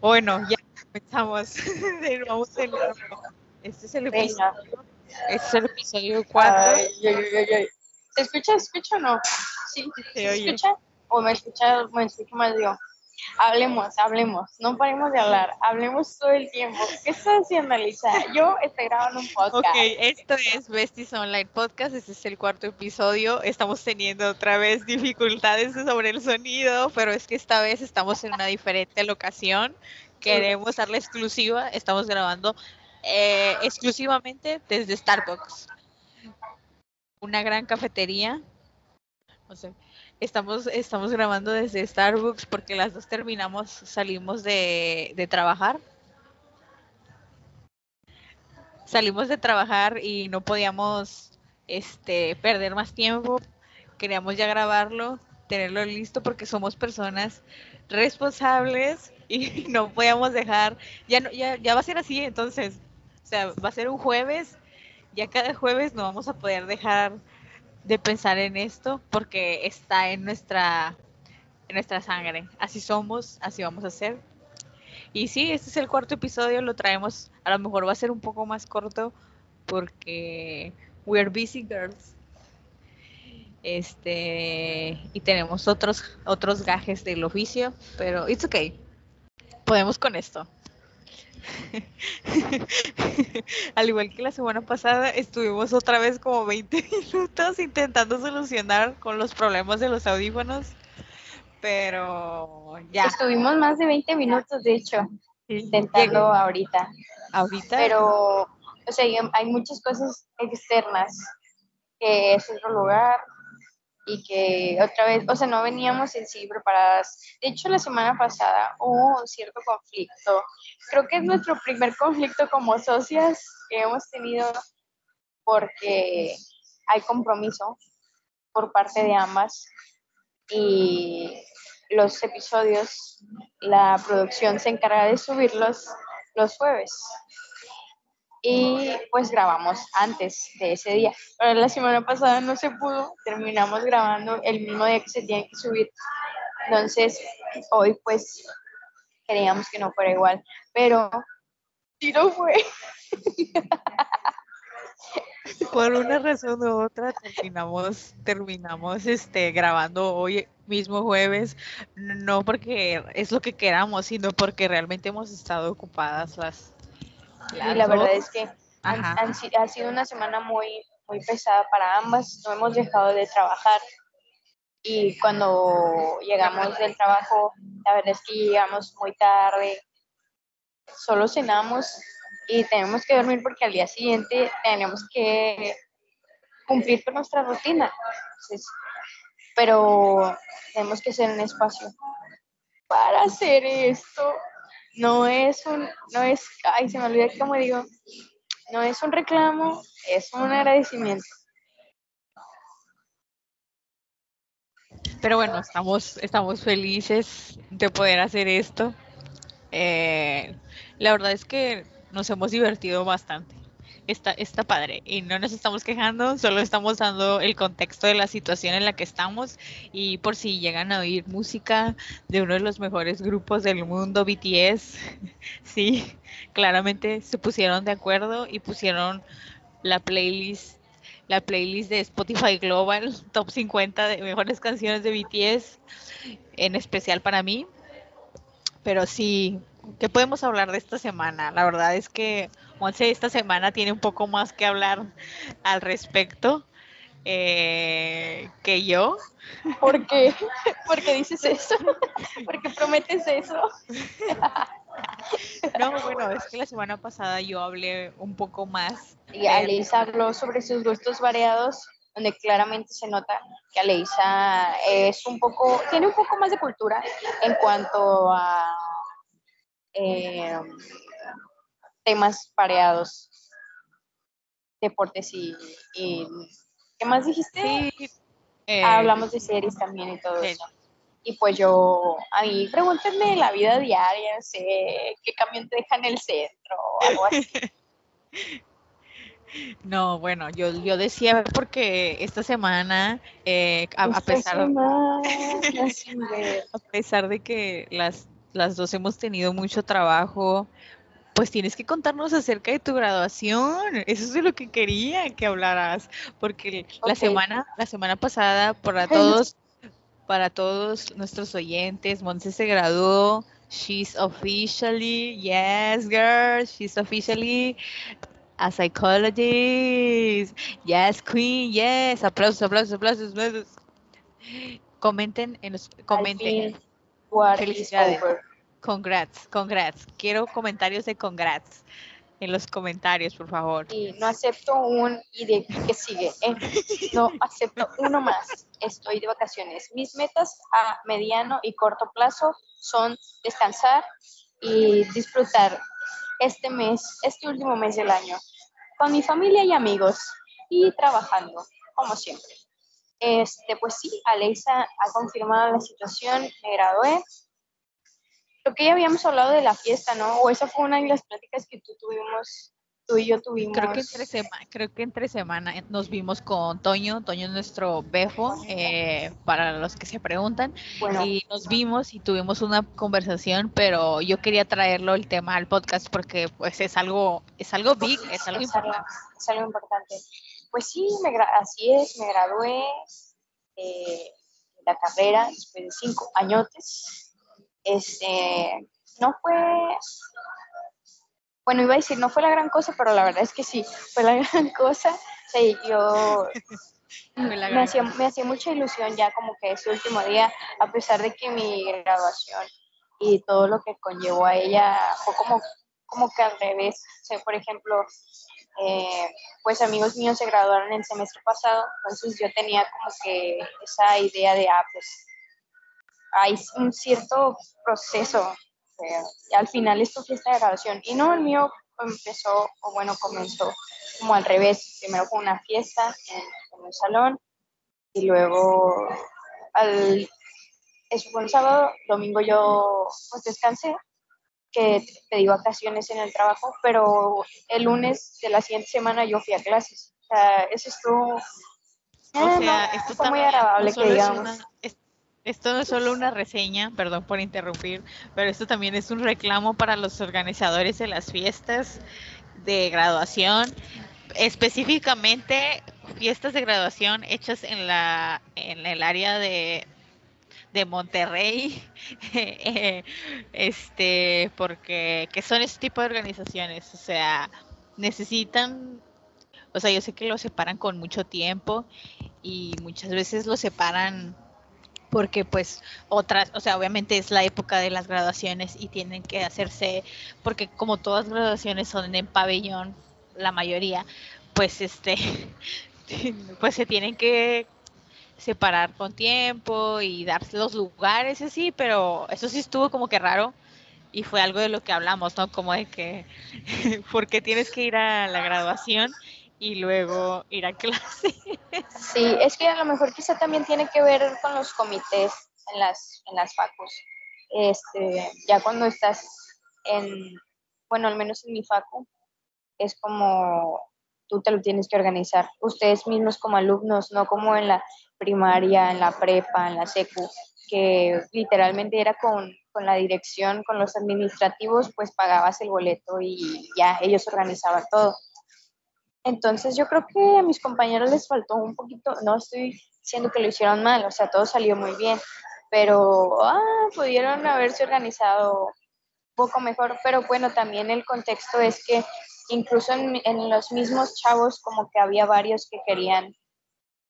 Bueno, ya empezamos de nuevo. de nuevo. Este es el episodio, este es el episodio 4. Ay, ay, ay, ay, ay. ¿Se escucha? ¿Se escucha o no? Sí, Se ¿se escucha? ¿O me escucha, me escucho mal yo? Hablemos, hablemos, no paremos de hablar, hablemos todo el tiempo. ¿Qué estás haciendo, Elisa? Yo estoy grabando un podcast. Ok, esto es Besties Online Podcast, este es el cuarto episodio. Estamos teniendo otra vez dificultades sobre el sonido, pero es que esta vez estamos en una diferente locación. Queremos darle exclusiva, estamos grabando eh, exclusivamente desde Starbucks, una gran cafetería. O sea, estamos, estamos grabando desde Starbucks porque las dos terminamos, salimos de, de trabajar salimos de trabajar y no podíamos este, perder más tiempo. Queríamos ya grabarlo, tenerlo listo porque somos personas responsables y no podíamos dejar, ya, no, ya, ya va a ser así entonces, o sea, va a ser un jueves, ya cada jueves no vamos a poder dejar de pensar en esto porque está en nuestra, en nuestra sangre. Así somos, así vamos a ser. Y sí, este es el cuarto episodio, lo traemos, a lo mejor va a ser un poco más corto porque we're busy girls. Este, y tenemos otros otros gajes del oficio, pero it's okay. Podemos con esto. Al igual que la semana pasada, estuvimos otra vez como 20 minutos intentando solucionar con los problemas de los audífonos, pero ya. Estuvimos más de 20 minutos, de hecho, intentando ahorita. Ahorita. Pero, o sea, hay- hay muchas cosas externas que es otro lugar y que otra vez, o sea, no veníamos en sí preparadas. De hecho, la semana pasada hubo un cierto conflicto. Creo que es nuestro primer conflicto como socias que hemos tenido porque hay compromiso por parte de ambas y los episodios, la producción se encarga de subirlos los jueves. Y pues grabamos antes de ese día. Pero la semana pasada no se pudo, terminamos grabando el mismo día que se tiene que subir. Entonces, hoy pues queríamos que no fuera igual, pero sí no fue. Por una razón u otra terminamos, terminamos este grabando hoy mismo jueves, no porque es lo que queramos, sino porque realmente hemos estado ocupadas las, Y la verdad es que han- ha sido una semana muy, muy pesada para ambas. No hemos dejado de trabajar. Y cuando llegamos del trabajo, la verdad es que llegamos muy tarde. Solo cenamos y tenemos que dormir porque al día siguiente tenemos que cumplir con nuestra rutina. Entonces, pero tenemos que hacer un espacio para hacer esto. No es un, no es, ay, se me olvida cómo digo, no es un reclamo, es un agradecimiento. Pero bueno, estamos, estamos felices de poder hacer esto. Eh, la verdad es que nos hemos divertido bastante. Está, está padre y no nos estamos quejando, solo estamos dando el contexto de la situación en la que estamos y por si llegan a oír música de uno de los mejores grupos del mundo, BTS, sí, claramente se pusieron de acuerdo y pusieron la playlist la playlist de Spotify Global, top 50 de mejores canciones de BTS, en especial para mí. Pero sí, ¿qué podemos hablar de esta semana? La verdad es que Monse esta semana tiene un poco más que hablar al respecto eh, que yo. ¿Por qué? ¿Por qué dices eso? ¿Por qué prometes eso? No, bueno, es que la semana pasada yo hablé un poco más. Y Aleisa habló sobre sus gustos variados, donde claramente se nota que Aleisa es un poco, tiene un poco más de cultura en cuanto a eh, temas variados, deportes y, y- ¿qué más dijiste? Sí, eh, Hablamos de series también y todo series. eso. Y pues yo, a mí pregúntenme la vida diaria, no sé qué camión te deja en el centro o algo así. No, bueno, yo, yo decía porque esta semana, eh, a, a pesar, a pesar de que las, las dos hemos tenido mucho trabajo, pues tienes que contarnos acerca de tu graduación. Eso es de lo que quería que hablaras, porque la semana, la semana pasada, para todos, para todos nuestros oyentes, Monse se graduó. She's officially, yes, girl, she's officially a psychologist. Yes, queen, yes. Aplausos, aplausos, aplausos, aplausos. Comenten en los comenten. Felicidades. Congrats, congrats. Quiero comentarios de congrats en los comentarios, por favor. Y no acepto un y de que sigue. ¿eh? No acepto uno más. Estoy de vacaciones. Mis metas a mediano y corto plazo son descansar y disfrutar este mes, este último mes del año, con mi familia y amigos y trabajando, como siempre. Este, pues sí, Alexa ha confirmado la situación, me gradué, lo que ya habíamos hablado de la fiesta, ¿no? O esa fue una de las pláticas que tú tuvimos, tú y yo tuvimos. Creo que entre semana, creo que entre semana nos vimos con Toño, Toño es nuestro befo, eh, para los que se preguntan, y nos vimos y tuvimos una conversación, pero yo quería traerlo el tema al podcast porque pues es algo, es algo big, es algo importante. es algo importante. Pues sí, me así es, me gradué eh, de la carrera después de cinco añotes este, no fue, bueno, iba a decir, no fue la gran cosa, pero la verdad es que sí, fue la gran cosa. yo me hacía, me hacía mucha ilusión ya como que ese último día, a pesar de que mi graduación y todo lo que conllevó a ella fue como, como que al revés. O sea, por ejemplo, eh, pues amigos míos se graduaron el semestre pasado, entonces yo tenía como que esa idea de, ah, pues hay un cierto proceso. y al final es tu fiesta de graduación. Y no, el mío empezó, o bueno, comenzó como al revés. Primero fue una fiesta en, un salón y luego al, eso fue un sábado, domingo yo pues descansé, que pedí vacaciones en el trabajo, pero el lunes de la siguiente semana yo fui a clases. O sea, eso estuvo... O sea, eh, esto fue muy agradable que digamos esto no es solo una reseña, perdón por interrumpir, pero esto también es un reclamo para los organizadores de las fiestas de graduación, específicamente fiestas de graduación hechas en la en el área de de Monterrey, este, porque que son este tipo de organizaciones, o sea, necesitan, o sea, yo sé que lo separan con mucho tiempo y muchas veces lo separan porque pues otras, o sea, obviamente es la época de las graduaciones y tienen que hacerse, porque como todas graduaciones son en pabellón, la mayoría, pues este, pues se tienen que separar con tiempo y darse los lugares así, pero eso sí estuvo como que raro y fue algo de lo que hablamos, ¿no? Como de que, ¿por qué tienes que ir a la graduación y luego ir a clase. Sí, es que a lo mejor quizá también tiene que ver con los comités en las, en las facus. Este, ya cuando estás en, bueno, al menos en mi facu, es como tú te lo tienes que organizar. Ustedes mismos como alumnos, no como en la primaria, en la prepa, en la secu, que literalmente era con, con la dirección, con los administrativos, pues pagabas el boleto y ya ellos organizaban todo entonces yo creo que a mis compañeros les faltó un poquito, no estoy diciendo que lo hicieron mal, o sea, todo salió muy bien, pero ah, pudieron haberse organizado un poco mejor, pero bueno, también el contexto es que incluso en, los mismos chavos como que había varios que querían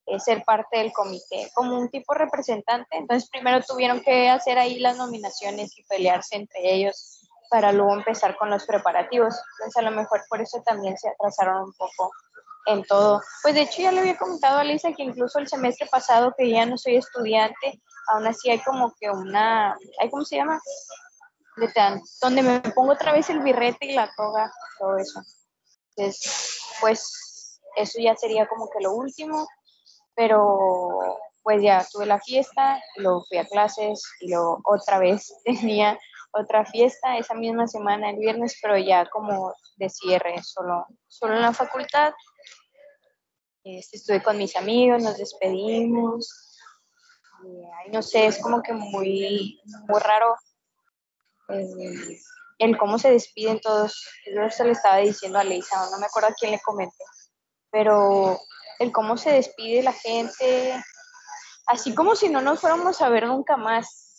eh, ser parte del comité, como un tipo representante, entonces primero tuvieron que hacer ahí las nominaciones y pelearse entre ellos para luego empezar con los preparativos. Entonces a lo mejor por eso también se atrasaron un poco en todo. Pues de hecho ya le había comentado a Lisa que incluso el semestre pasado que ya no soy estudiante, aún así hay como que una, ¿hay cómo se llama? De donde me pongo otra vez el birrete y la toga, todo eso. Entonces, pues eso ya sería como que lo último, pero pues ya tuve la fiesta, luego fui a clases y luego otra vez tenía otra fiesta esa misma semana, el viernes, pero ya como de cierre, solo, solo en la facultad. Este, estuve con mis amigos, nos despedimos. Y, no sé, es como que muy, muy raro eh, el cómo se despiden todos. Yo se le estaba diciendo a Leisa, no me acuerdo a quién le comenté, pero el cómo se despide la gente, así como si no nos fuéramos a ver nunca más.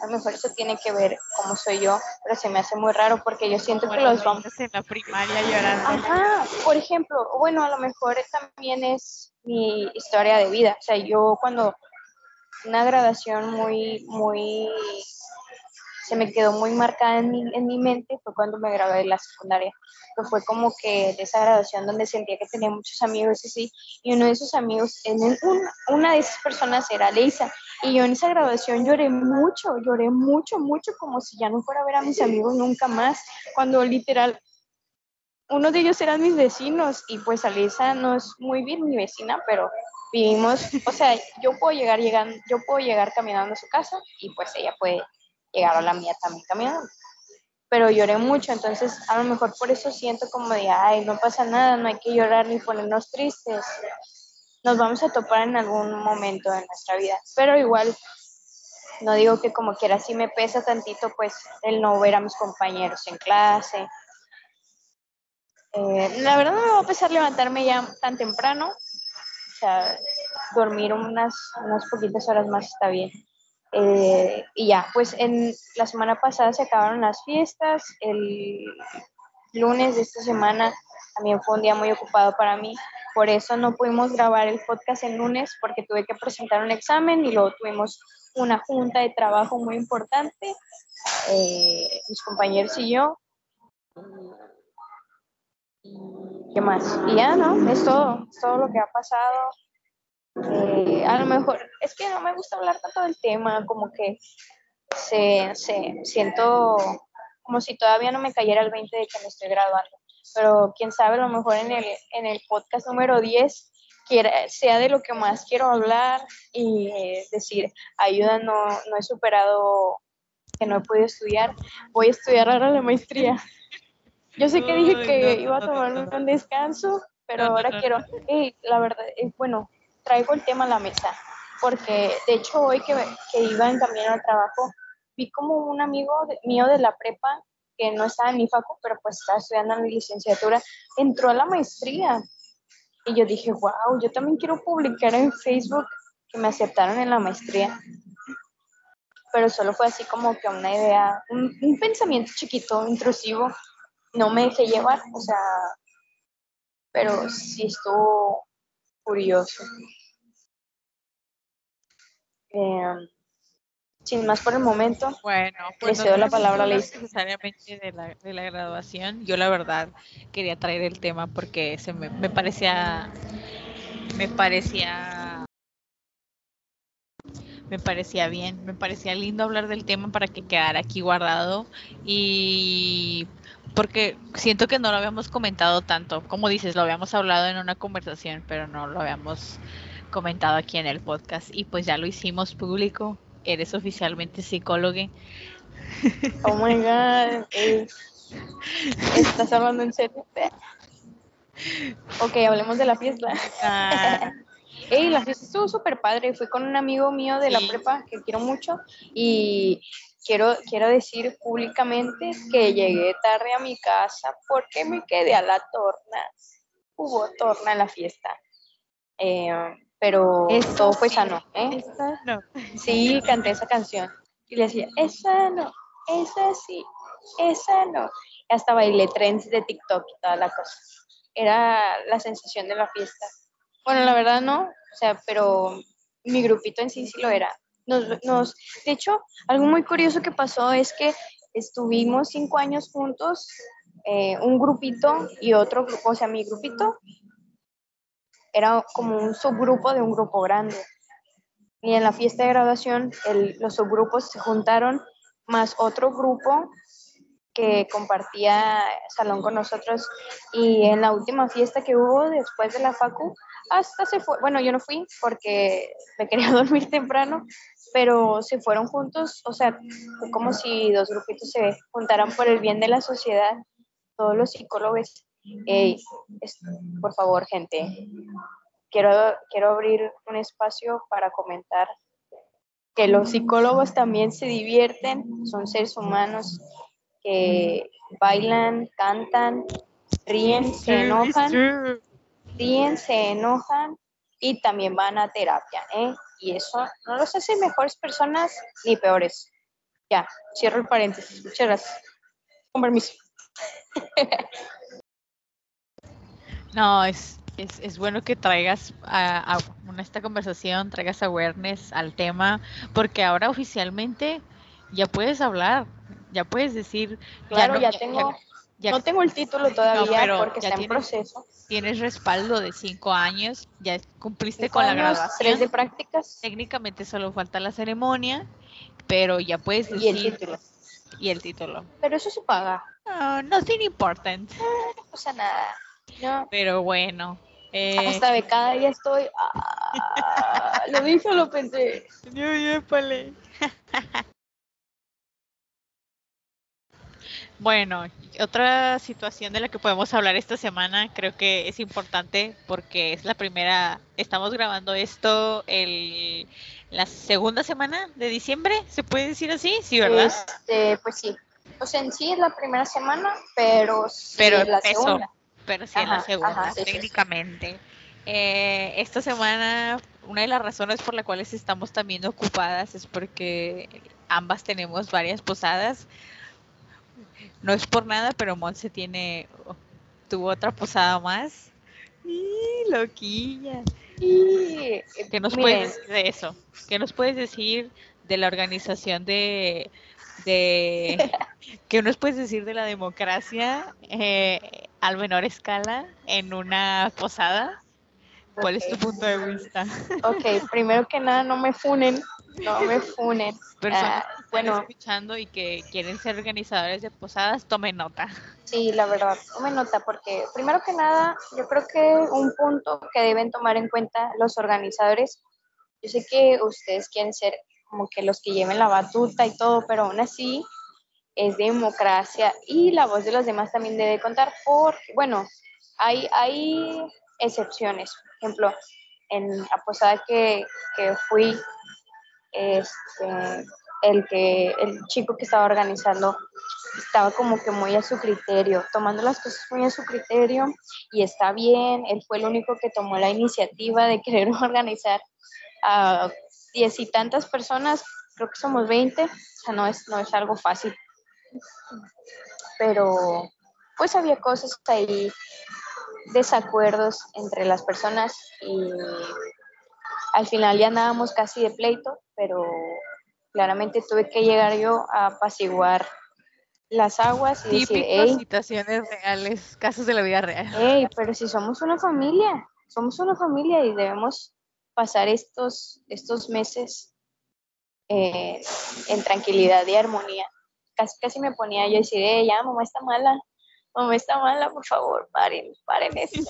A lo mejor eso tiene que ver cómo soy yo, pero se me hace muy raro porque yo siento que los vamos en la primaria llorando. Ajá, por ejemplo, bueno, a lo mejor también es mi historia de vida. O sea, yo cuando una graduación muy, muy se me quedó muy marcada en mi, en mi mente fue cuando me gradué de la secundaria. Que fue como que de esa graduación donde sentía que tenía muchos amigos y sí, y uno de esos amigos, en una, una de esas personas era Leisa. Y yo en esa graduación lloré mucho, lloré mucho, mucho, como si ya no fuera a ver a mis amigos nunca más, cuando literal uno de ellos eran mis vecinos y pues Alisa no es muy bien mi vecina, pero vivimos, o sea, yo puedo llegar llegando, yo puedo llegar caminando a su casa y pues ella puede llegar a la mía también caminando. Pero lloré mucho, entonces a lo mejor por eso siento como de, ay, no pasa nada, no hay que llorar ni ponernos tristes. Nos vamos a topar en algún momento de nuestra vida, pero igual no digo que como quiera, si me pesa tantito pues el no ver a mis compañeros en clase. Eh, la verdad no me va a pesar levantarme ya tan temprano, o sea, dormir unas, unas poquitas horas más está bien. Eh, y ya, pues en la semana pasada se acabaron las fiestas, el lunes de esta semana también fue un día muy ocupado para mí, por eso no pudimos grabar el podcast el lunes porque tuve que presentar un examen y luego tuvimos una junta de trabajo muy importante, eh, mis compañeros y yo. ¿Qué más? Y ya, ¿no? Es todo, es todo lo que ha pasado. Eh, a lo mejor, es que no me gusta hablar tanto del tema, como que se, se, siento como si todavía no me cayera el 20 de que me estoy graduando. Pero quién sabe, a lo mejor en el, en el podcast número 10 quiera, sea de lo que más quiero hablar y eh, decir, ayuda, no, no he superado que no he podido estudiar, voy a estudiar ahora la maestría. Yo sé que dije que iba a tomar un descanso, pero ahora quiero, la verdad, es bueno, traigo el tema a la mesa, porque de hecho hoy que, que iba en camino al trabajo, vi como un amigo mío de la prepa, que no estaba en mi facu, pero pues estaba estudiando mi licenciatura, entró a la maestría. Y yo dije, wow, yo también quiero publicar en Facebook que me aceptaron en la maestría. Pero solo fue así como que una idea, un pensamiento chiquito, intrusivo. No me dejé llevar, o sea, pero sí estuvo curioso. Eh, sin más por el momento. Bueno, pues le la palabra a necesariamente de la, de la graduación. Yo la verdad quería traer el tema porque se me, me parecía me parecía me parecía bien, me parecía lindo hablar del tema para que quedara aquí guardado y porque siento que no lo habíamos comentado tanto, como dices, lo habíamos hablado en una conversación, pero no lo habíamos comentado aquí en el podcast y pues ya lo hicimos público. Eres oficialmente psicólogo. Oh my god. ¿Estás hablando en serio? Ok, hablemos de la fiesta. Ah. la fiesta estuvo súper padre. Fui con un amigo mío de la prepa que quiero mucho y quiero, quiero decir públicamente que llegué tarde a mi casa porque me quedé a la torna. Hubo torna en la fiesta. Eh, pero todo fue sano, ¿eh? Sí, canté esa canción y le decía, esa no, esa sí, esa no. Y hasta bailé trends de TikTok y toda la cosa. Era la sensación de la fiesta. Bueno, la verdad no, o sea, pero mi grupito en sí sí lo era. Nos, nos, de hecho, algo muy curioso que pasó es que estuvimos cinco años juntos, eh, un grupito y otro grupo, o sea, mi grupito era como un subgrupo de un grupo grande. Y en la fiesta de graduación los subgrupos se juntaron más otro grupo que compartía salón con nosotros. Y en la última fiesta que hubo después de la facu hasta se fue, bueno yo no fui porque me quería dormir temprano, pero se fueron juntos, o sea, fue como si dos grupitos se juntaran por el bien de la sociedad, todos los psicólogos Por favor, gente, quiero, quiero abrir un espacio para comentar que los psicólogos también se divierten, son seres humanos que bailan, cantan, ríen, se enojan, ríen, se enojan y también van a terapia, ¿eh? Y eso no los hace mejores personas ni peores. Ya, cierro el paréntesis. Muchas gracias. Con permiso. No, es, es, es bueno que traigas a, a esta conversación, traigas awareness al tema, porque ahora oficialmente ya puedes hablar, ya puedes decir, Claro, no- ya tengo, ya no tengo el título todavía pero porque ya está en tienes- proceso. tienes respaldo de cinco años, ya cumpliste Cinco con la años, graduación. tres de prácticas Técnicamente solo falta la ceremonia, pero ya puedes y el decir título. y el título. Pero eso se paga, Ah, nothing important, no pasa nada. No, pero bueno. eh, hasta becada ya estoy. Ah, lo dije o lo pensé. Yo, yo, pale. Bueno, otra situación de la que podemos hablar esta semana creo que es importante porque es la primera, estamos grabando esto el, la segunda semana de diciembre, ¿se puede decir así? Sí, ¿verdad? Este, pues sí. O sea, en sí es la primera semana, pero sí Pero es la empezó. segunda. Pero sí en la segunda, ajá, sí, sí, sí. técnicamente. Eh, esta semana, una de las razones por las cuales estamos también ocupadas es porque ambas tenemos varias posadas. No es por nada, pero Monse tiene, tuvo otra posada más. ¡Y loquilla! Y, ¿Qué nos miren, puedes decir de eso? ¿Qué nos puedes decir de la organización de, de qué nos puedes decir de la democracia eh, al menor escala en una posada? ¿Cuál es tu punto de vista? Ok, primero que nada, no me funen. No me funen. Personas Ah, que están bueno, escuchando y que quieren ser organizadores de posadas, tomen nota. sí, la verdad, tome nota, porque primero que nada, yo creo que un punto que deben tomar en cuenta los organizadores, yo sé que ustedes quieren ser como que los que lleven la batuta y todo, pero aún así es democracia y la voz de los demás también debe contar, porque, bueno, hay, hay excepciones. Por ejemplo, en la posada que, que fui, este, el, que, el chico que estaba organizando estaba como que muy a su criterio, tomando las cosas muy a su criterio y está bien, él fue el único que tomó la iniciativa de querer organizar a diez y tantas personas, creo que somos 20, o sea, no es, no es algo fácil. Pero pues había cosas ahí, desacuerdos entre las personas y al final ya andábamos casi de pleito, pero claramente tuve que llegar yo a apaciguar las aguas y decir, Típicos hey, situaciones reales, casos de la vida real. hey, pero si somos una familia, somos una familia y debemos pasar estos, estos meses eh, en tranquilidad y armonía. Casi, casi me ponía yo a decir, eh, ya, mamá está mala, mamá está mala, por favor, paren, paren esto.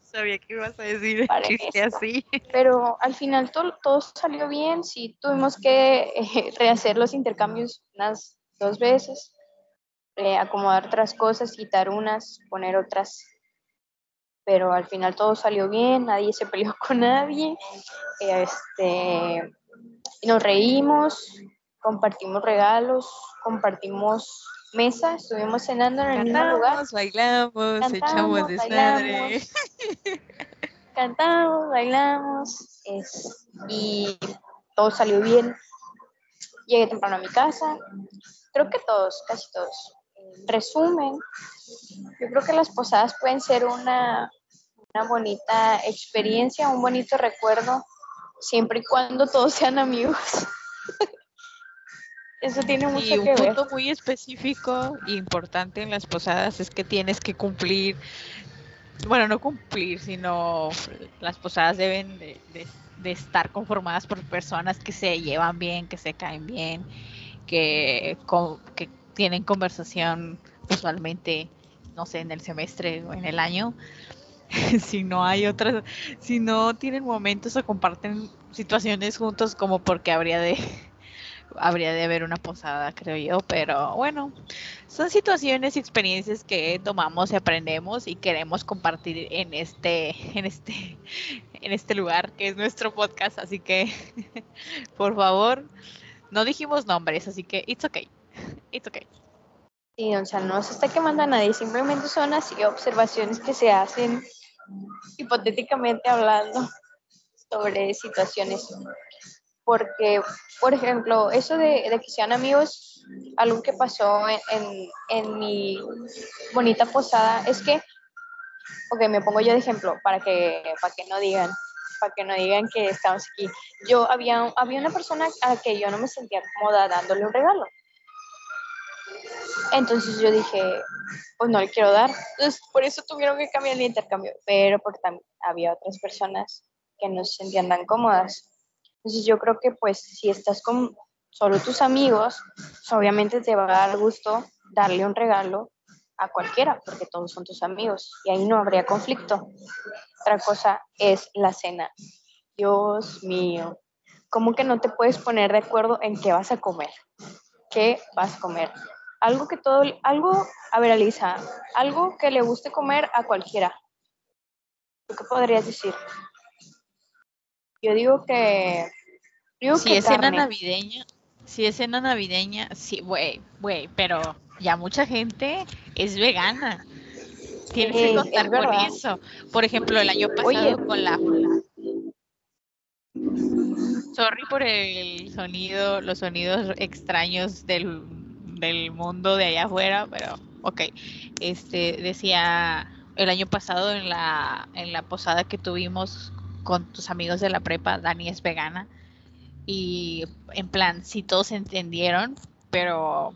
Sabía que ibas a decir chiste así. Pero al final todo, todo salió bien, sí tuvimos que eh, rehacer los intercambios unas dos veces, eh, acomodar otras cosas, quitar unas, poner otras, pero al final todo salió bien, nadie se peleó con nadie, este, y nos reímos, compartimos regalos, compartimos mesa, estuvimos cenando en el mismo lugar, Cantamos, bailamos, echamos Cantamos, desmadre. bailamos. cantamos, bailamos, es- y todo salió bien. Llegué temprano a mi casa, creo que todos, casi todos. En resumen, yo creo que las posadas pueden ser una, una bonita experiencia, un bonito recuerdo, siempre y cuando todos sean amigos. Eso tiene mucho Y un que ver. punto muy específico e importante en las posadas es que tienes que cumplir, bueno, no cumplir, sino las posadas deben de, de- de estar conformadas por personas que se llevan bien, que se caen bien, que, que tienen conversación usualmente, no sé, en el semestre o en el año. si no hay otras, si no tienen momentos o comparten situaciones juntos, como porque habría de habría de haber una posada, creo yo, pero bueno, son situaciones y experiencias que tomamos y aprendemos y queremos compartir en este, en este, en este lugar que es nuestro podcast, así que por favor, no dijimos nombres, así que it's okay, it's okay. Sí, o sea, no se está quemando a nadie, simplemente son así observaciones que se hacen hipotéticamente hablando sobre situaciones. Porque, por ejemplo, eso de, que sean amigos, algo que pasó en, en, mi bonita posada es que, ok, me pongo yo de ejemplo para que, para que no digan, para que no digan que estamos aquí. Yo había, había una persona a la que yo no me sentía cómoda dándole un regalo. Entonces yo dije, pues no le quiero dar. Entonces por eso tuvieron que cambiar el intercambio, pero porque había otras personas que no se sentían tan cómodas. Entonces yo creo que pues si estás con solo tus amigos, pues, obviamente te va a dar gusto darle un regalo a cualquiera, porque todos son tus amigos y ahí no habría conflicto. Otra cosa es la cena. Dios mío, ¿cómo que no te puedes poner de acuerdo en qué vas a comer? ¿Qué vas a comer? Algo que todo, algo, a ver, Alisa, algo que le guste comer a cualquiera. qué podrías decir? Yo digo que. si es cena navideña, si es cena navideña, sí, güey, güey, pero ya mucha gente es vegana. Tienes que contar con eso. Por ejemplo, el año pasado con la. Sorry por el sonido, los sonidos extraños del del mundo de allá afuera, pero ok. Este decía el año pasado en la, en la posada que tuvimos con tus amigos de la prepa, Dani es vegana. Y en plan, sí todos entendieron, pero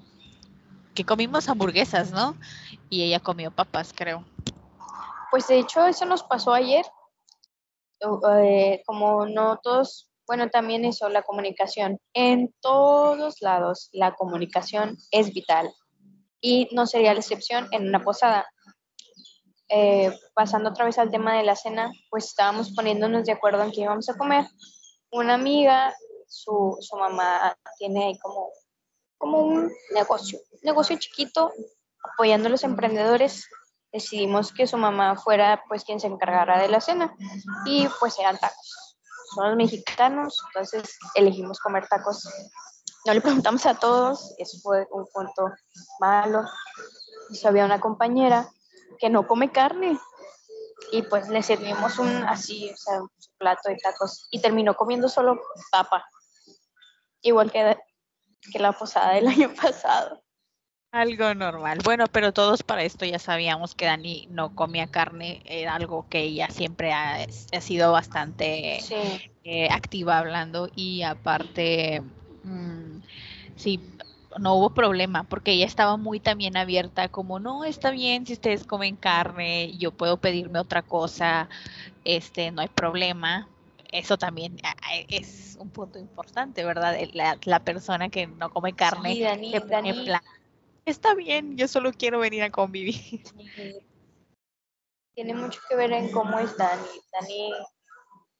que comimos hamburguesas, ¿no? Y ella comió papas, creo. Pues de hecho eso nos pasó ayer. Eh, como no todos bueno, también eso, la comunicación. En todos lados la comunicación es vital y no sería la excepción en una posada. Eh, pasando otra vez al tema de la cena, pues estábamos poniéndonos de acuerdo en qué íbamos a comer. Una amiga, su, su mamá tiene ahí como, como un negocio, un negocio chiquito apoyando a los emprendedores. Decidimos que su mamá fuera pues quien se encargara de la cena y pues eran tacos somos mexicanos, entonces elegimos comer tacos. No le preguntamos a todos, eso fue un punto malo. Eso había una compañera que no come carne. Y pues le servimos un así, o sea, un plato de tacos. Y terminó comiendo solo papa, igual que, que la posada del año pasado. Algo normal. Bueno, pero todos para esto ya sabíamos que Dani no comía carne, era algo que ella siempre ha, sido bastante eh, activa hablando. Y aparte, mm, sí, no hubo problema porque ella estaba muy también abierta como no está bien si ustedes comen carne yo puedo pedirme otra cosa este no hay problema eso también es un punto importante verdad la, persona que no come carne Dani, está bien, yo solo quiero venir a convivir. Tiene mucho que ver en cómo es Dani. Dani,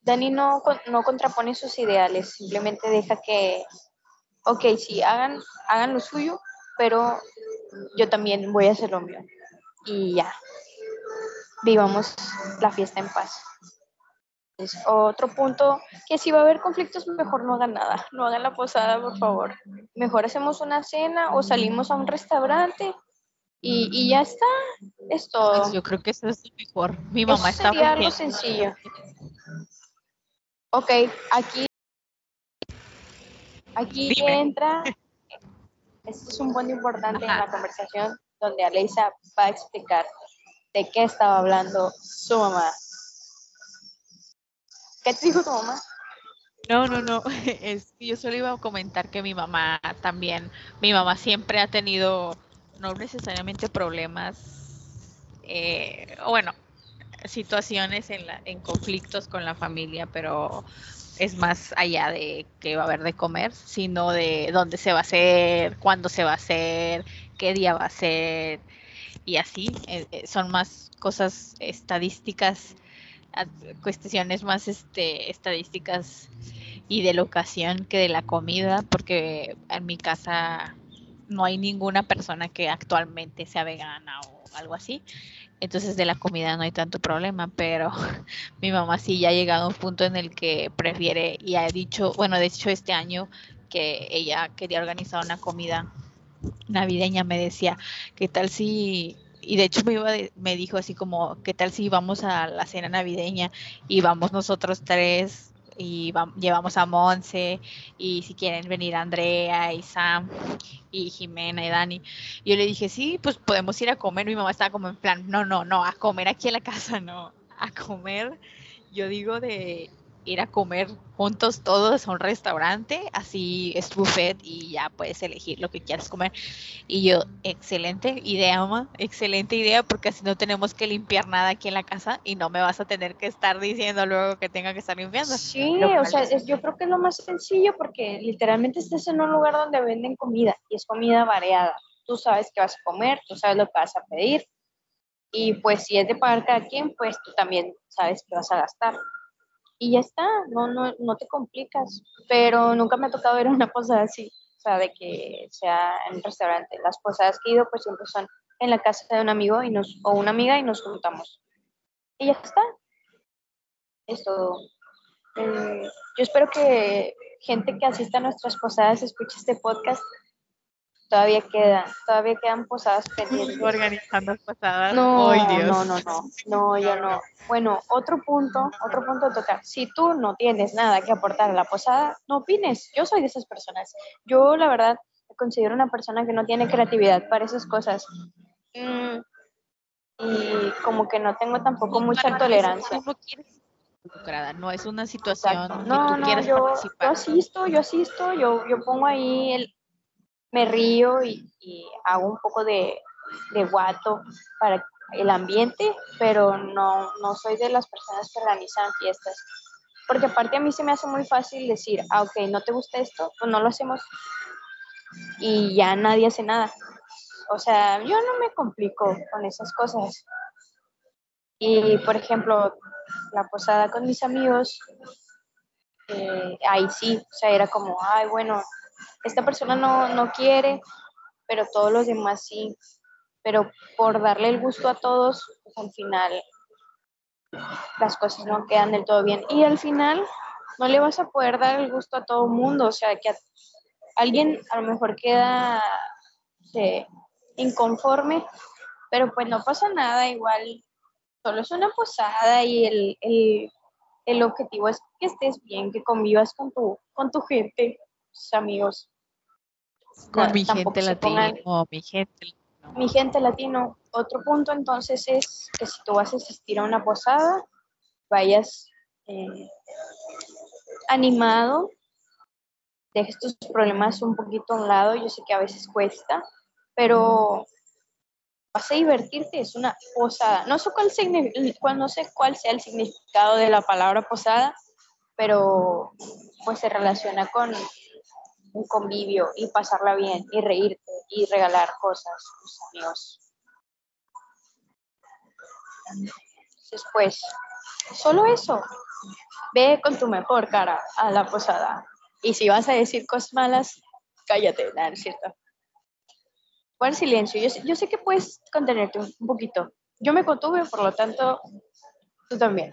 Dani no, no contrapone sus ideales, simplemente deja que, ok, sí, hagan, hagan lo suyo, pero yo también voy a hacer lo mío. Y ya, vivamos la fiesta en paz. Otro punto, que si va a haber conflictos, mejor no hagan nada, no hagan la posada, por favor. Mejor hacemos una cena o salimos a un restaurante y, ya está, es todo. Pues yo creo que eso es mejor. Mi mamá está sería algo sencillo. Ok, aquí, aquí entra, este es un punto importante en la conversación donde Aleisa va a explicar de qué estaba hablando su mamá. ¿Qué te dijo tu mamá? No, no, no. Es, yo solo iba a comentar que mi mamá también, mi mamá siempre ha tenido, no necesariamente problemas, eh, o bueno, situaciones en, la, en conflictos con la familia, pero es más allá de qué va a haber de comer, sino de dónde se va a hacer, cuándo se va a hacer, qué día va a ser, y así. Eh, eh, son más cosas estadísticas cuestiones más este, estadísticas y de la ocasión que de la comida, porque en mi casa no hay ninguna persona que actualmente sea vegana o algo así. Entonces de la comida no hay tanto problema, pero mi mamá sí ya ha llegado a un punto en el que prefiere y ha dicho, bueno, de hecho este año que ella quería organizar una comida navideña, me decía, ¿qué tal si y de hecho me, iba me dijo así como, ¿qué tal si vamos a la cena navideña y vamos nosotros tres y llevamos a Monse y si quieren venir Andrea y Sam y Jimena y Dani. Yo le dije, sí, pues podemos ir a comer. Mi mamá estaba como en plan, no, no, no, a comer aquí en la casa, no, a comer. Yo digo de ir a comer juntos todos a un restaurante, así es buffet y ya puedes elegir lo que quieras comer. Y yo, excelente idea, mamá, excelente idea, porque así no tenemos que limpiar nada aquí en la casa y no me vas a tener que estar diciendo luego que tenga que estar limpiando. Sí, o sea, yo creo que es lo más sencillo porque literalmente estás en un lugar donde venden comida y es comida variada. Tú sabes qué vas a comer, tú sabes lo que vas a pedir. Y pues si es de pagar cada quien, pues tú también sabes qué vas a gastar y ya está, no, no, no te complicas. Pero nunca me ha tocado ver una posada así, o sea, de que sea en restaurante. Las posadas que he ido, pues siempre son en la casa de un amigo y nos, o una amiga y nos juntamos. Y ya está. Es todo. Eh, yo espero que gente que asista a nuestras posadas escuche este podcast todavía quedan, todavía quedan posadas pendientes. Organizando posadas. No, no, no, no, no, yo no. Bueno, otro punto, otro punto a tocar. Si tú no tienes nada que aportar a la posada, no opines. Yo soy de esas personas. Yo, la verdad, me considero una persona que no tiene creatividad para esas cosas. Mm, y como que no tengo tampoco mucha tolerancia. No es una situación no, no, yo, yo asisto, yo asisto, yo, yo pongo ahí el, me río y, hago un poco de, guato para el ambiente, pero no, no soy de las personas que organizan fiestas. Porque aparte a mí se me hace muy fácil decir, ah, ok, no te gusta esto, pues no lo hacemos. Y ya nadie hace nada. O sea, yo no me complico con esas cosas. Y, por ejemplo, la posada con mis amigos, eh, ahí sí, o sea, era como, ay, bueno, esta persona no, no quiere, pero todos los demás sí. Pero por darle el gusto a todos, pues al final las cosas no quedan del todo bien. Y al final no le vas a poder dar el gusto a todo el mundo. O sea, que alguien a lo mejor queda inconforme, pero pues no pasa nada, igual solo es una posada y el, el, el objetivo es que estés bien, que convivas con tu, con tu gente, amigos. Con mi gente latino, mi gente Mi gente latino. Otro punto entonces es que si tú vas a asistir a una posada, vayas eh, animado, dejes tus problemas un poquito a un lado. Yo sé que a veces cuesta, pero vas a divertirte, es una posada. No sé cuál, no sé cuál sea el significado de la palabra posada, pero pues se relaciona con un convivio y pasarla bien y reírte y regalar cosas a tus amigos. Después, solo eso. Ve con tu mejor cara a la posada. Y si vas a decir cosas malas, cállate, ¿no es cierto? Pon silencio. Yo, yo sé que puedes contenerte un poquito. Yo me contuve, por lo tanto, tú también.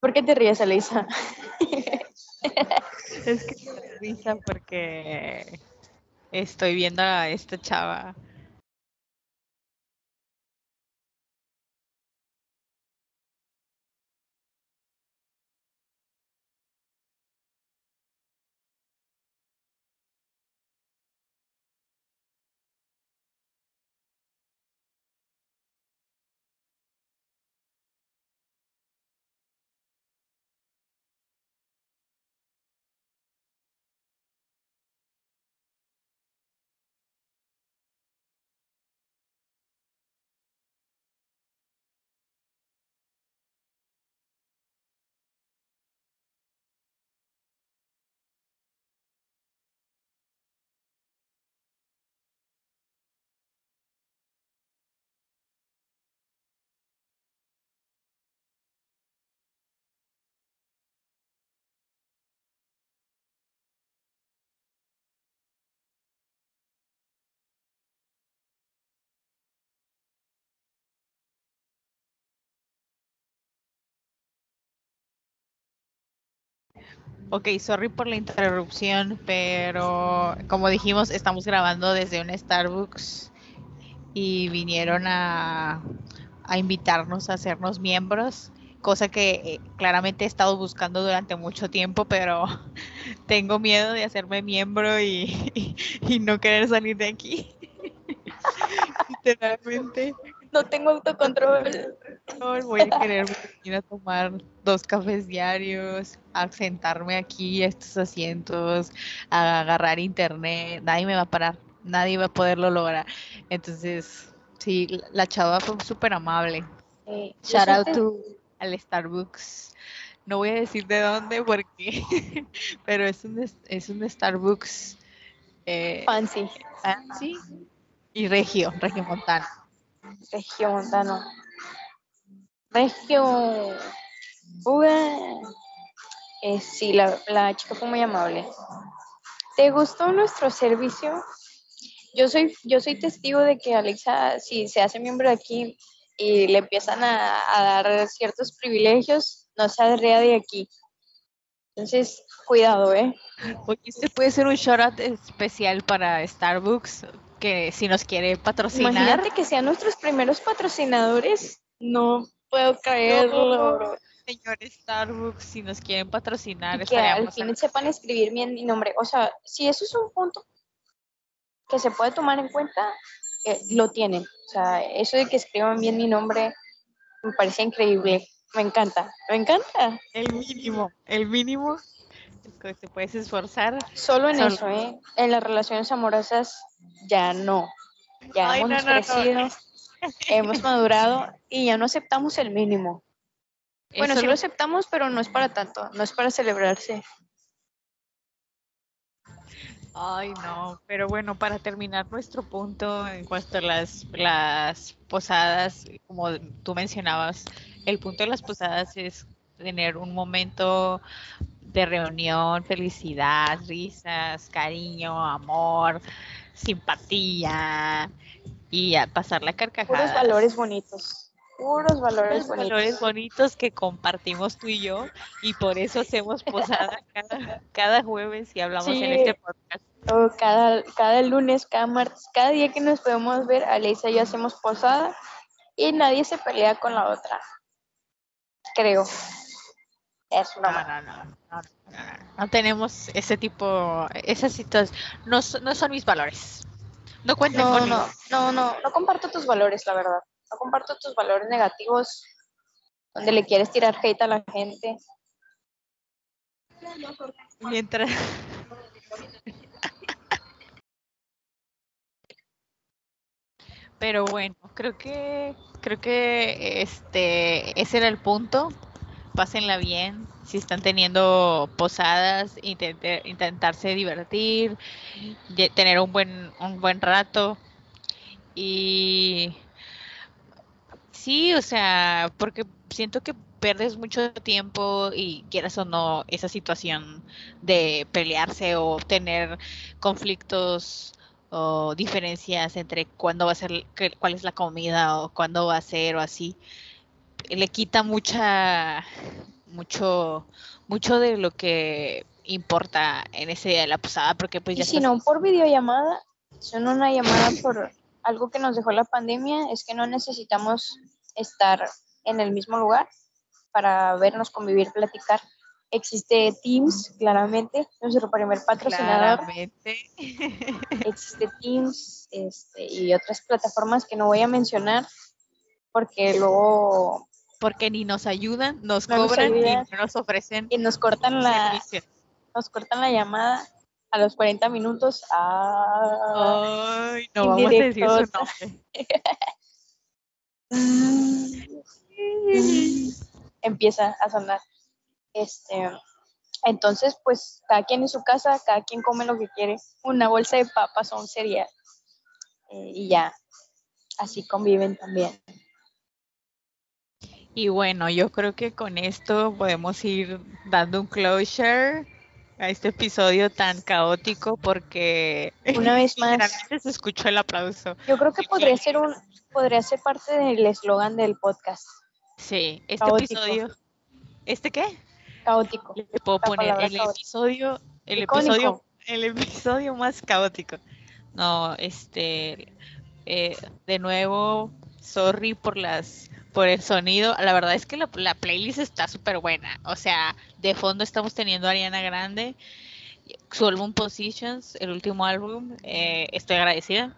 ¿Por qué te ríes, Elisa? es que me risa porque estoy viendo a esta chava Ok, sorry por la interrupción, pero como dijimos, estamos grabando desde un Starbucks y vinieron a, a invitarnos a hacernos miembros, cosa que eh, claramente he estado buscando durante mucho tiempo, pero tengo miedo de hacerme miembro y, y, y no querer salir de aquí. Literalmente. No tengo autocontrol. Voy a querer ir a tomar dos cafés diarios, a sentarme aquí a estos asientos, a agarrar internet. Nadie me va a parar, nadie va a poderlo lograr. Entonces, sí, la chava fue súper amable. Eh, Shout out to al Starbucks. No voy a decir de dónde porque, pero es un, es un Starbucks eh, fancy, fancy y regio, regiomontano. Regio Regio. Ué. Eh, sí, la, la chica fue muy amable. ¿Te gustó nuestro servicio? Yo soy, yo soy testigo de que Alexa, si se hace miembro de aquí y le empiezan a, a dar ciertos privilegios, no saldría de aquí. Entonces, cuidado, ¿eh? Oye, este puede ser un shout out especial para Starbucks, que si nos quiere patrocinar. Imagínate que sean nuestros primeros patrocinadores. No puedo creerlo. Señor Starbucks, si nos quieren patrocinar, Y que al fin sepan escribir bien mi nombre. O sea, si eso es un punto que se puede tomar en cuenta, eh, lo tienen. O sea, eso de que escriban bien mi nombre me parece increíble. Me encanta, me encanta. el mínimo, el mínimo que te puedes esforzar. Solo en Solo. eso, ¿eh? En las relaciones amorosas ya no. Ya Ay, hemos no, no, no. Hemos madurado y ya no aceptamos el mínimo. Bueno, Eso sí lo- lo aceptamos, pero no es para tanto, no es para celebrarse. Ay, no, pero bueno, para terminar nuestro punto en cuanto a las, las posadas, como tú mencionabas, el punto de las posadas es tener un momento de reunión, felicidad, risas, cariño, amor, simpatía y a pasar la carcajada. Puros valores bonitos. Puros valores Puros bonitos. valores bonitos que compartimos tú y yo y por eso hacemos posada cada, cada jueves y hablamos en este podcast. O cada, cada lunes, cada martes, cada día que nos podemos ver, Alexa y yo hacemos posada y nadie se pelea con la otra. Creo. Es No, no, no, no, no, no, no tenemos ese tipo, esas situaciones, no, no son mis valores. No cuenten No, no, no, no, no comparto tus valores, la verdad. No comparto tus valores negativos donde le quieres tirar hate a la gente. Mientras. Pero bueno, creo que creo que este ese era el punto. Pásenla bien. Si están teniendo posadas, intente- intentarse divertir, tener un buen un buen rato y sí, o sea, porque siento que pierdes mucho tiempo y quieras o no esa situación de pelearse o tener conflictos o diferencias entre cuándo va a ser, cuál es la comida o cuándo va a ser o así, le quita mucha, mucho, mucho de lo que importa en ese día de la posada, porque pues Y ya si estás- no por videollamada, son una llamada por algo que nos dejó la pandemia, es que no necesitamos estar en el mismo lugar para vernos, convivir, platicar. Existe Teams, claramente, nuestro primer patrocinador. claramente. Existe Teams este, y otras plataformas que no voy a mencionar porque luego porque ni nos ayudan, nos No nos cobran y ayudan. nos ofrecen y nos cortan la, nos cortan la llamada a los 40 minutos. Ah, Ay, no vamos a decir su nombre. empieza a sonar. Este, entonces, pues cada quien en su casa, cada quien come lo que quiere, una bolsa de papas o un cereal eh, y ya, así conviven también. Y bueno, yo creo que con esto podemos ir dando un closure a este episodio tan caótico porque Una vez más, se escuchó el aplauso. yo creo que podría ser un, podría ser parte del eslogan del podcast. Sí, este Caótico. episodio. ¿Este qué? Caótico. Le puedo La poner el caótico. episodio, el Icónico. episodio, el episodio más caótico. No, este, eh, de nuevo, sorry por las, por el sonido. La verdad es que la, la playlist está súper buena. O sea, de fondo estamos teniendo a Ariana Grande, su álbum Positions, el último álbum. eh, estoy agradecida.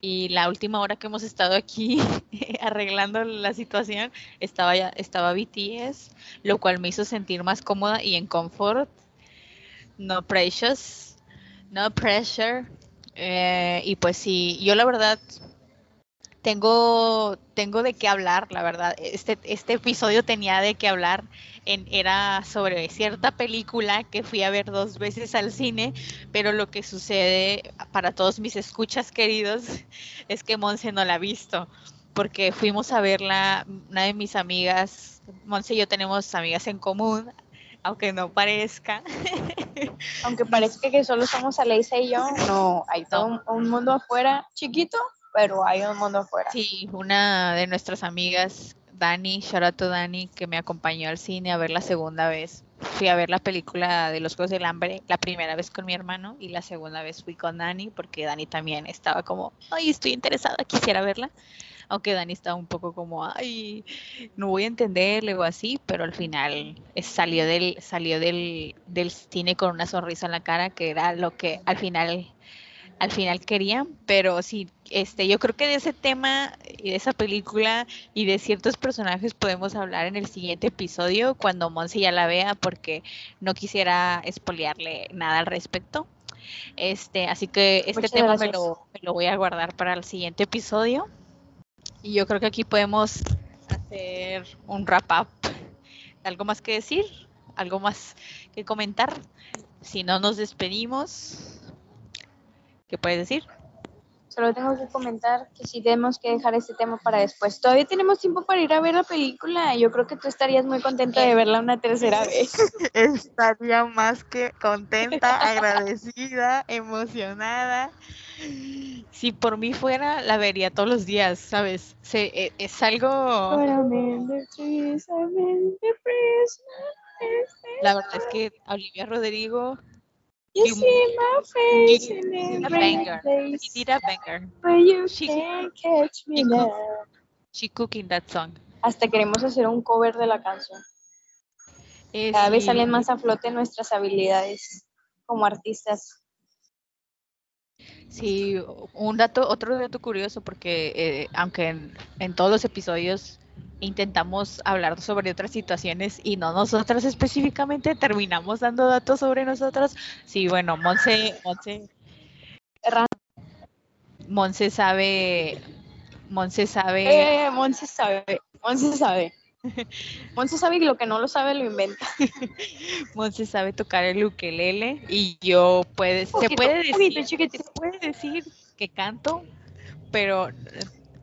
Y la última hora que hemos estado aquí arreglando la situación, estaba ya, estaba BTS, lo cual me hizo sentir más cómoda y en confort. No precious, no pressure. Eh, y pues sí, yo la verdad tengo, tengo de qué hablar, la verdad. Este, este episodio tenía de qué hablar. En, era sobre cierta película que fui a ver dos veces al cine, pero lo que sucede para todos mis escuchas queridos es que Monse no la ha visto, porque fuimos a verla, una de mis amigas, Monse y yo tenemos amigas en común, aunque no parezca. Aunque parezca que solo somos Aleisa y yo, no, hay todo un, un mundo afuera, chiquito, pero hay un mundo afuera. Sí, una de nuestras amigas, Dani, shout out to Dani, que me acompañó al cine a ver la segunda vez. Fui a ver la película de los Juegos del Hambre, la primera vez con mi hermano y la segunda vez fui con Dani, porque Dani también estaba como, ay, estoy interesada, quisiera verla. Aunque Dani estaba un poco como, ay, no voy a entenderle o así, pero al final eh, salió del, salió del, del cine con una sonrisa en la cara, que era lo que al final al final querían, pero sí, este, yo creo que de ese tema y de esa película y de ciertos personajes podemos hablar en el siguiente episodio cuando Monse ya la vea, porque no quisiera espolearle nada al respecto. Este, así que este Muchas tema me gracias. lo, me lo voy a guardar para el siguiente episodio. Y yo creo que aquí podemos hacer un wrap up. ¿Algo más que decir? ¿Algo más que comentar? Si no nos despedimos, ¿qué puedes decir? Solo tengo que comentar que sí tenemos que dejar este tema para después. Todavía tenemos tiempo para ir a ver la película. Yo creo que tú estarías muy contenta de verla una tercera vez. Estaría más que contenta, agradecida, emocionada. Si por mí fuera, la vería todos los días, ¿sabes? Se- e- es algo, la verdad es que Olivia Rodrigo, You You- see my face you- in a banger. place she did a banger. where you She- can't catch me she now. She cooking that song. Hasta queremos hacer un cover de la canción. Cada vez salen más a flote nuestras habilidades como artistas. Sí, un dato, otro dato curioso, porque eh, aunque en, en todos los episodios intentamos hablar sobre otras situaciones y no nosotras específicamente, terminamos dando datos sobre nosotras. Sí, bueno, Monse, Monse, Monse sabe, Monse sabe, Eh, Monse sabe, Monse sabe. Monse sabe que lo que no lo sabe lo inventa. Monse sabe tocar el ukelele y yo puede, se puede decir, poquito, chiquitito. se puede decir que canto, pero eh,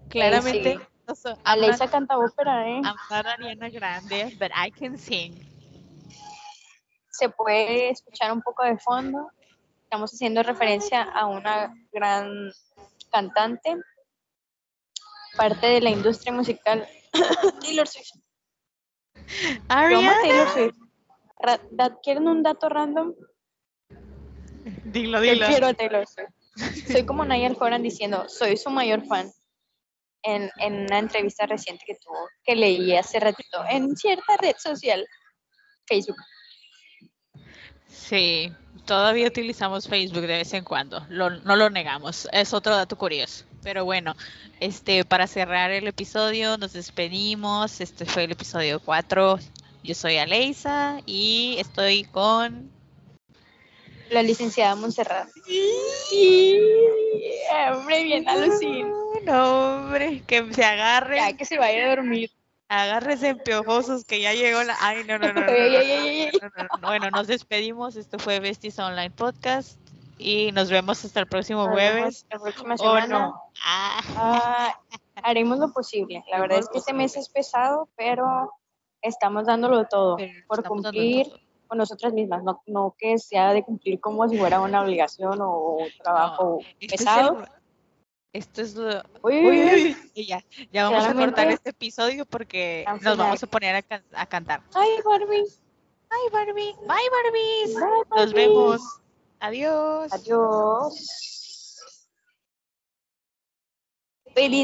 claramente not- Aleisa canta ópera, ¿eh? I'm not Ariana Grande, but I can sing. Se puede escuchar un poco de fondo. Estamos haciendo referencia a una gran cantante, parte de la industria musical. Taylor Swift. Yo Ariana, Taylor Swift. ¿Quieren un dato random? dilo, Yo dilo. quiero a Taylor Swift. Soy como Nayel Foran diciendo, soy su mayor fan. En, en una entrevista reciente que tuvo, que leí hace ratito en cierta red social, Facebook. Sí, todavía utilizamos Facebook de vez en cuando, lo- no lo negamos, es otro dato curioso. Pero bueno, este para cerrar el episodio nos despedimos, este fue el episodio 4. Yo soy Aleisa y estoy con La licenciada Montserrat. Sí, hombre, bien alucin. No, hombre, que se agarre, Ya que se vaya a dormir. agárrese en piojosos que ya llegó la Ay, no, no, no. no, no, no, no, no, no. Bueno, nos despedimos. Esto fue Besties Online Podcast y nos vemos hasta el próximo Nos jueves. La próxima ¿O semana. no? Ah. Ah, haremos lo posible. La verdad es que este mes es pesado, pero estamos dándolo todo Pero por cumplir todo. Con nosotras mismas. No, no que sea de cumplir como si fuera una obligación o un trabajo Este es pesado. el- esto es lo. Uy, Uy, uy, y ya, ya vamos a cortar este episodio porque nos vamos a poner a, can- a cantar. Ay, Barbie. Bye, Barbie. Bye, Barbies. Bye, Nos Barbies. vemos. Adiós. Adiós. Feliz